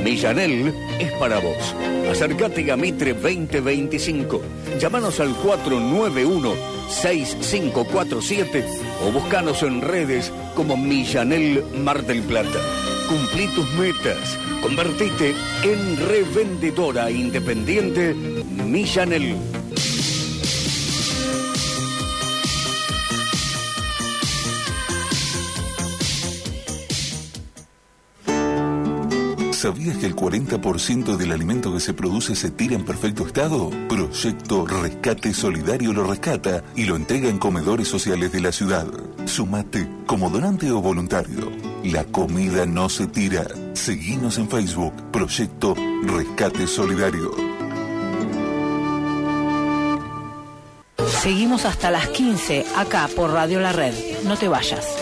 Millanel es para vos. Acércate a Mitre 2025. Llámanos al 491-6547 o buscanos en redes como Millanel Mar Plata. Cumplí tus metas. Convertite en revendedora independiente Millanel. ¿Sabías que el 40% del alimento que se produce se tira en perfecto estado? Proyecto Rescate Solidario lo rescata y lo entrega en comedores sociales de la ciudad. Sumate como donante o voluntario. La comida no se tira. Seguimos en Facebook. Proyecto Rescate Solidario. Seguimos hasta las 15 acá por Radio La Red. No te vayas.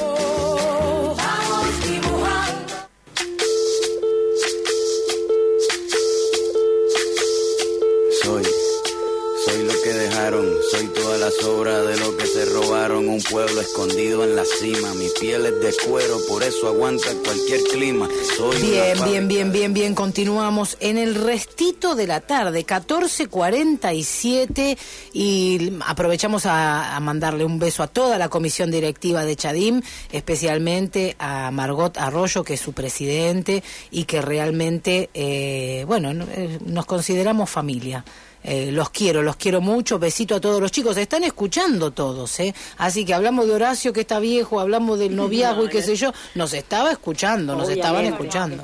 Sobra de lo que se robaron. Un pueblo escondido en la cima, mi piel es de cuero, por eso aguanta cualquier clima. Soy Bien, bien, bien, bien, bien. Continuamos en el restito de la tarde, 14.47. Y aprovechamos a, a mandarle un beso a toda la comisión directiva de Chadim, especialmente a Margot Arroyo, que es su presidente, y que realmente, eh, bueno, no- eh, nos consideramos familia. Eh, los quiero, los quiero mucho. Besito a todos los chicos. Están escuchando todos, ¿eh? Así que hablamos de Horacio, que está viejo, hablamos del noviazgo y qué sé yo. Nos estaba escuchando, nos estaban escuchando.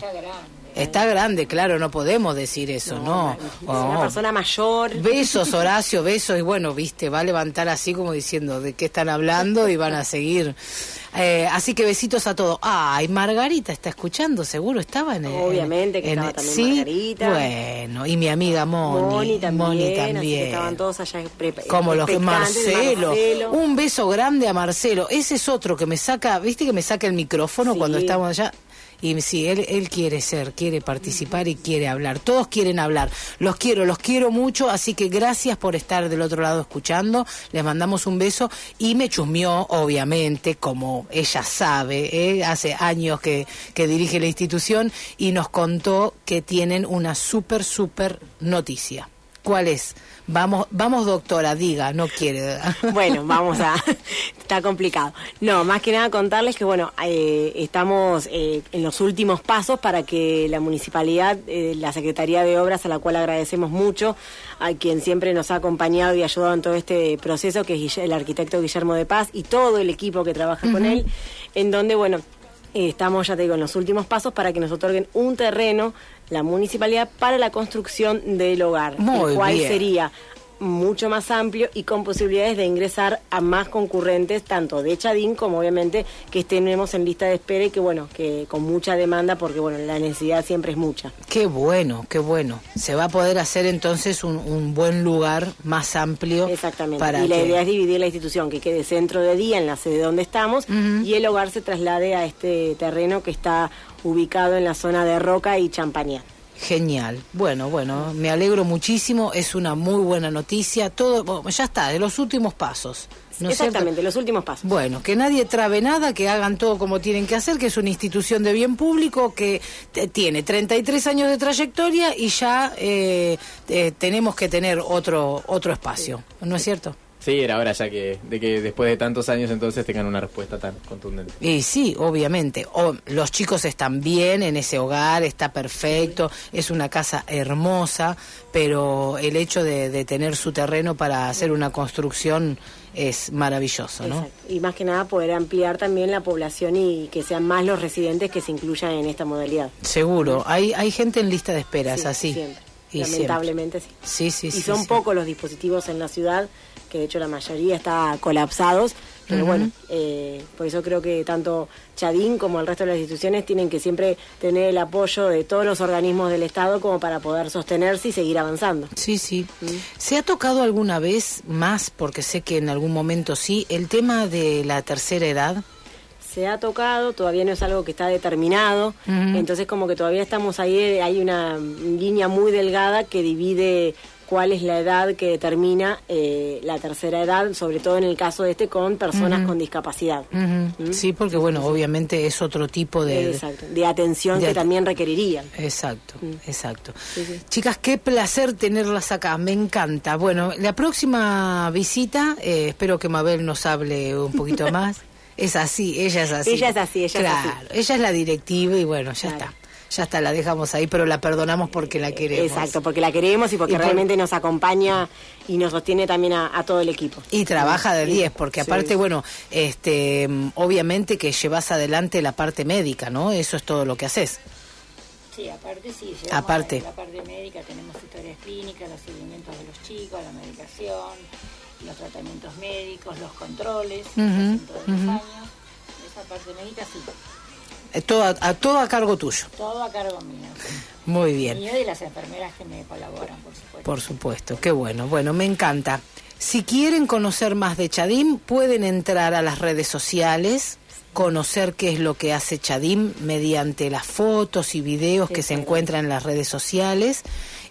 Está grande, claro, no podemos decir eso, ¿no? Es una Oh. persona mayor. Besos, Horacio, besos. Y bueno, viste, va a levantar así como diciendo de qué están hablando y van a seguir. Eh, así que besitos a todos. Ay, Margarita está escuchando, seguro estaba en el. Obviamente que en- estaba también sí, Margarita. Bueno, y mi amiga Moni. Moni también, Moni así que también. estaban todos allá Como los que Marcelo. Marcelo. Un beso grande a Marcelo. Ese es otro que me saca, viste que me saca el micrófono Sí. cuando estamos allá. Y sí, él, él quiere ser, quiere participar y quiere hablar. Todos quieren hablar. Los quiero, los quiero mucho, así que gracias por estar del otro lado escuchando. Les mandamos un beso y me chusmeó, obviamente, como ella sabe, ¿eh? hace años que, que dirige la institución y nos contó que tienen una súper, súper noticia. ¿Cuál es? Vamos, vamos doctora, diga, no quiere. Bueno, vamos a... Está complicado. No, más que nada contarles que, bueno, eh, estamos eh, en los últimos pasos para que la municipalidad, eh, la Secretaría de Obras, a la cual agradecemos mucho, a quien siempre nos ha acompañado y ayudado en todo este proceso, que es el arquitecto Guillermo de Paz y todo el equipo que trabaja con él, en donde, bueno, eh, estamos, ya te digo, en los últimos pasos para que nos otorguen un terreno, la municipalidad, para la construcción del hogar. Muy el cual bien. sería mucho más amplio y con posibilidades de ingresar a más concurrentes, tanto de Chadín como obviamente que tenemos en lista de espera y que bueno, que con mucha demanda porque bueno, la necesidad siempre es mucha. Qué bueno, qué bueno. Se va a poder hacer entonces un, un buen lugar más amplio. Exactamente. Para y la que- idea es dividir la institución, que quede centro de día en la sede donde estamos y el hogar se traslade a este terreno que está ubicado en la zona de Roca y Champañá. Genial. Bueno, bueno, me alegro muchísimo. Es una muy buena noticia. Todo, bueno, ya está, de los últimos pasos. Exactamente, los últimos pasos. Bueno, que nadie trabe nada, que hagan todo como tienen que hacer, que es una institución de bien público que tiene 33 años de trayectoria y ya eh, eh, tenemos que tener otro otro espacio, ¿no es cierto? Sí, era hora ya que, de que después de tantos años entonces tengan una respuesta tan contundente. Y sí, obviamente. O, los chicos están bien en ese hogar, está perfecto, es una casa hermosa, pero el hecho de, de tener su terreno para hacer una construcción es maravilloso, ¿no? Exacto. Y más que nada poder ampliar también la población y que sean más los residentes que se incluyan en esta modalidad. Seguro. Hay, hay gente en lista de espera, es Sí, así. siempre. Y Lamentablemente sí. Sí, sí, y sí. son sí. pocos los dispositivos en la ciudad, que de hecho la mayoría está colapsados. Pero bueno, eh, por eso creo que tanto Chadín como el resto de las instituciones tienen que siempre tener el apoyo de todos los organismos del Estado como para poder sostenerse y seguir avanzando. Sí, sí. ¿Se ha tocado alguna vez más, porque sé que en algún momento sí, el tema de la tercera edad? Se ha tocado, todavía no es algo que está determinado, entonces como que todavía estamos ahí, eh, hay una línea muy delgada que divide cuál es la edad que determina eh, la tercera edad, sobre todo en el caso de este con personas con discapacidad. Ujú. Sí, porque bueno, obviamente es otro tipo de... Exacto, de atención de que también requerirían. Exacto, exacto. Sí, sí. Chicas, qué placer tenerlas acá, me encanta. Bueno, la próxima visita, eh, espero que Mabel nos hable un poquito más. Es así, ella es así. Ella es así, ella es claro, así. ella es la directiva y bueno, ya está. Ya está, la dejamos ahí, pero la perdonamos porque la queremos. Exacto, porque la queremos y porque Y por- realmente nos acompaña y nos sostiene también a, a todo el equipo. Y trabaja de Sí. 10, porque aparte, sí. bueno, este, obviamente que llevas adelante la parte médica, ¿no? Eso es todo lo que haces. Sí, aparte sí, Aparte. la parte médica, tenemos historias clínicas, los seguimientos de los chicos, la medicación, los tratamientos médicos, los controles, todos los años. Esa parte médica sí, Eh, Todo a, a- todo a cargo tuyo. todo a cargo mío. Muy bien. Mío y las enfermeras que me colaboran, por supuesto. Por supuesto, qué bueno. Bueno, me encanta. Si quieren conocer más de Chadim, pueden entrar a las redes sociales, conocer qué es lo que hace Chadim mediante las fotos y videos que se encuentran en las redes sociales.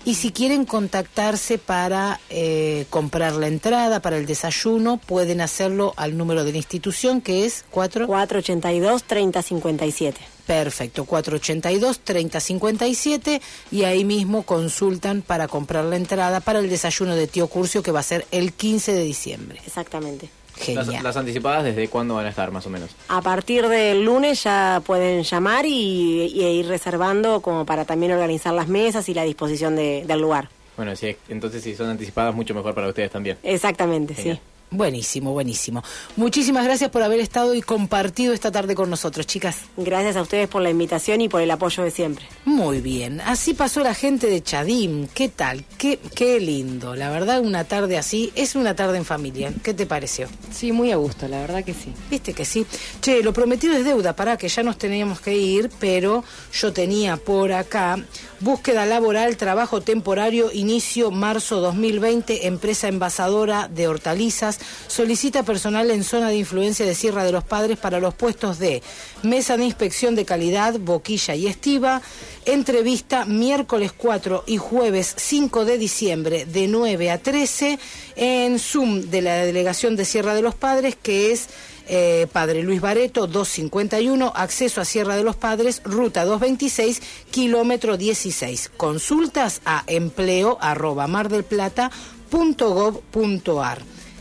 Y si quieren contactarse para eh, comprar la entrada para el desayuno, pueden hacerlo al número de la institución que es 4... 482-3057. Perfecto, 482-3057 y ahí mismo consultan para comprar la entrada para el desayuno de Tío Curcio que va a ser el 15 de diciembre. Exactamente. Genial. Las, las anticipadas, ¿desde cuándo van a estar más o menos? A partir del lunes ya pueden llamar y, y ir reservando como para también organizar las mesas y la disposición de- del lugar. Bueno, si, entonces si son anticipadas, mucho mejor para ustedes también. Exactamente, Genial. sí. Buenísimo, buenísimo. Muchísimas gracias por haber estado y compartido esta tarde con nosotros, chicas. Gracias a ustedes por la invitación y por el apoyo de siempre. Muy bien, así pasó la gente de Chadim. ¿Qué tal? Qué, qué lindo. La verdad, una tarde así es una tarde en familia. ¿Qué te pareció? Sí, muy a gusto, la verdad que sí. Viste que sí. Che, lo prometido es deuda, para que ya nos teníamos que ir, pero yo tenía por acá búsqueda laboral, trabajo temporario, inicio marzo 2020, empresa envasadora de hortalizas, solicita personal en zona de influencia de Sierra de los Padres para los puestos de mesa de inspección de calidad, boquilla y estiva, entrevista miércoles 4 y jueves 5 de diciembre de 9 a 13 en Zoom de la delegación de Sierra de los Padres, que es eh, Padre Luis Bareto, 251, acceso a Sierra de los Padres, ruta 226, kilómetro 16. Consultas a empleo arroba.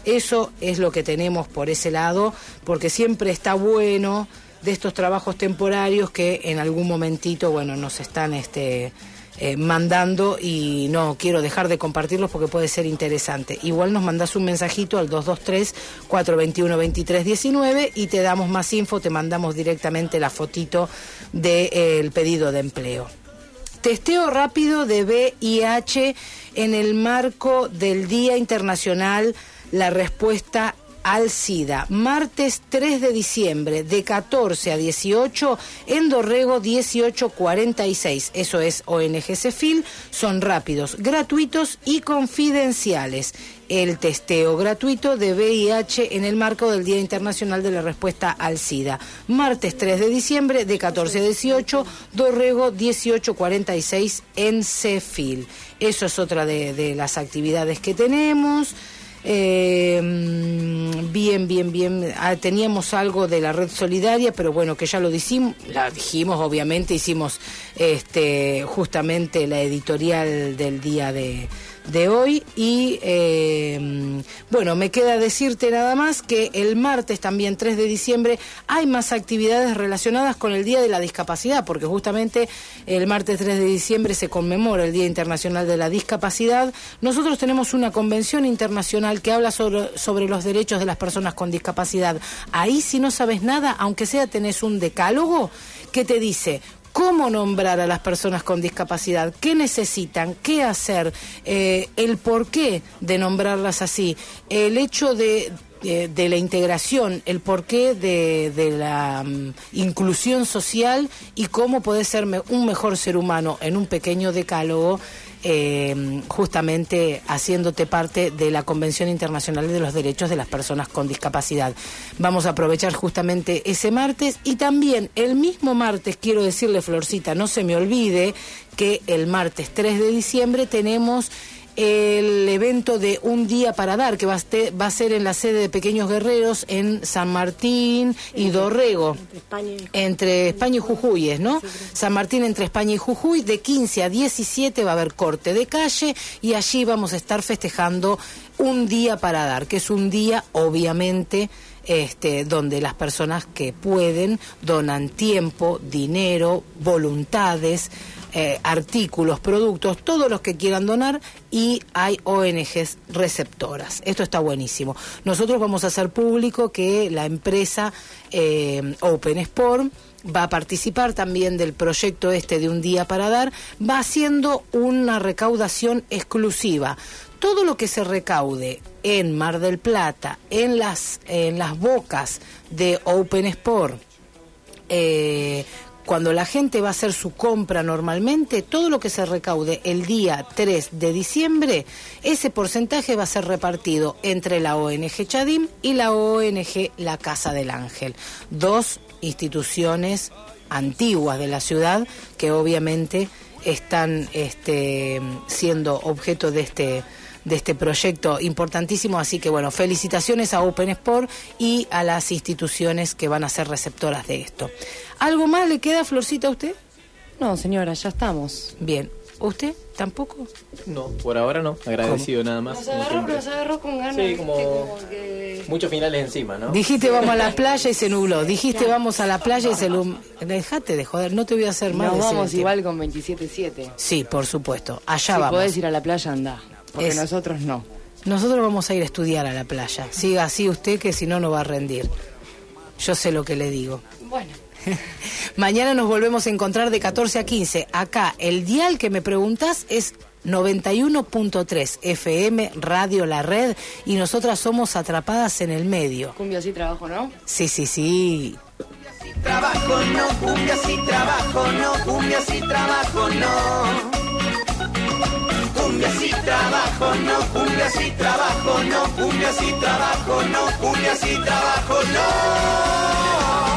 Eso es lo que tenemos por ese lado, porque siempre está bueno de estos trabajos temporarios que en algún momentito, bueno, nos están este, eh, mandando y no quiero dejar de compartirlos porque puede ser interesante. Igual nos mandas un mensajito al 223-421-2319 y te damos más info, te mandamos directamente la fotito del pedido de empleo. Testeo rápido de VIH en el marco del Día Internacional La Respuesta al SIDA. Martes 3 de diciembre, de 14 a 18, en Dorrego 1846. Eso es ONG Cefil. Son rápidos, gratuitos y confidenciales. El testeo gratuito de VIH en el marco del Día Internacional de la Respuesta al SIDA. Martes 3 de diciembre, de 14 a 18, Dorrego 1846 en Cefil. Eso es otra de, de las actividades que tenemos. Eh, bien, bien, bien. Ah, teníamos algo de la red solidaria, pero bueno, que ya lo dijimos, la dijimos, obviamente, hicimos este, justamente la editorial del día de, de hoy. Y eh, bueno, me queda decirte nada más que el martes, también 3 de diciembre, hay más actividades relacionadas con el Día de la Discapacidad, porque justamente el martes 3 de diciembre se conmemora el Día Internacional de la Discapacidad. Nosotros tenemos una convención internacional que habla sobre, sobre los derechos de las personas con discapacidad. Ahí si no sabes nada, aunque sea tenés un decálogo que te dice cómo nombrar a las personas con discapacidad, qué necesitan, qué hacer, eh, el porqué de nombrarlas así, el hecho de, de, de la integración, el porqué de, de la mm, inclusión social y cómo poder ser me- un mejor ser humano en un pequeño decálogo. eh, justamente haciéndote parte de la Convención Internacional de los Derechos de las Personas con Discapacidad. Vamos a aprovechar justamente ese martes y también el mismo martes, quiero decirle, Florcita, no se me olvide que el martes 3 de diciembre tenemos el evento de Un Día para Dar, que va a, este- va a ser en la sede de Pequeños Guerreros en San Martín y Dorrego. Entre España y Jujuy, ¿no? San Martín entre España y Jujuy, de 15 a 17 va a haber corte de calle y allí vamos a estar festejando un día para dar, que es un día, obviamente, este, donde las personas que pueden donan tiempo, dinero, voluntades, eh, artículos, productos, todos los que quieran donar y hay ONGs receptoras. Esto está buenísimo. Nosotros vamos a hacer público que la empresa eh, Open Sport va a participar también del proyecto este de un día para dar, va haciendo una recaudación exclusiva. Todo lo que se recaude en Mar del Plata, en las, en las bocas de Open Sport, eh, cuando la gente va a hacer su compra normalmente, todo lo que se recaude el día 3 de diciembre, ese porcentaje va a ser repartido entre la ONG Chadim y la ONG La Casa del Ángel, dos instituciones antiguas de la ciudad que obviamente están este, siendo objeto de este de este proyecto importantísimo, así que bueno, felicitaciones a Open Sport y a las instituciones que van a ser receptoras de esto. ¿Algo más le queda, Florcita, a usted? No, señora, ya estamos. Bien. ¿Usted tampoco? No, por ahora no. Agradecido nada más. Nos como agarró, siempre. nos agarró con ganas. Sí, como- ¿viste? Como que- Muchos finales encima, ¿no? Dijiste vamos a la playa y se nubló. Dijiste vamos a la playa y se nubló. Dejate de joder, no te voy a hacer mal. Nos vamos igual con 27-7. Sí, por supuesto. Allá si vamos. podés ir a la playa, anda. Porque Es- nosotros no. Nosotros vamos a ir a estudiar a la playa. Siga así usted que si no, no va a rendir. Yo sé lo que le digo. Bueno. Mañana nos volvemos a encontrar de 14 a 15. Acá, el dial que me preguntás es 91.3 FM Radio La Red y nosotras somos atrapadas en el medio. Cumbia sí, trabajo, ¿no? Sí, sí, sí. Trabajo no, cumbia sí trabajo no, cumbia sí trabajo no. Cumbia sí trabajo no, cumbia sí trabajo no, cumbia sí trabajo no, cumbia sí trabajo no.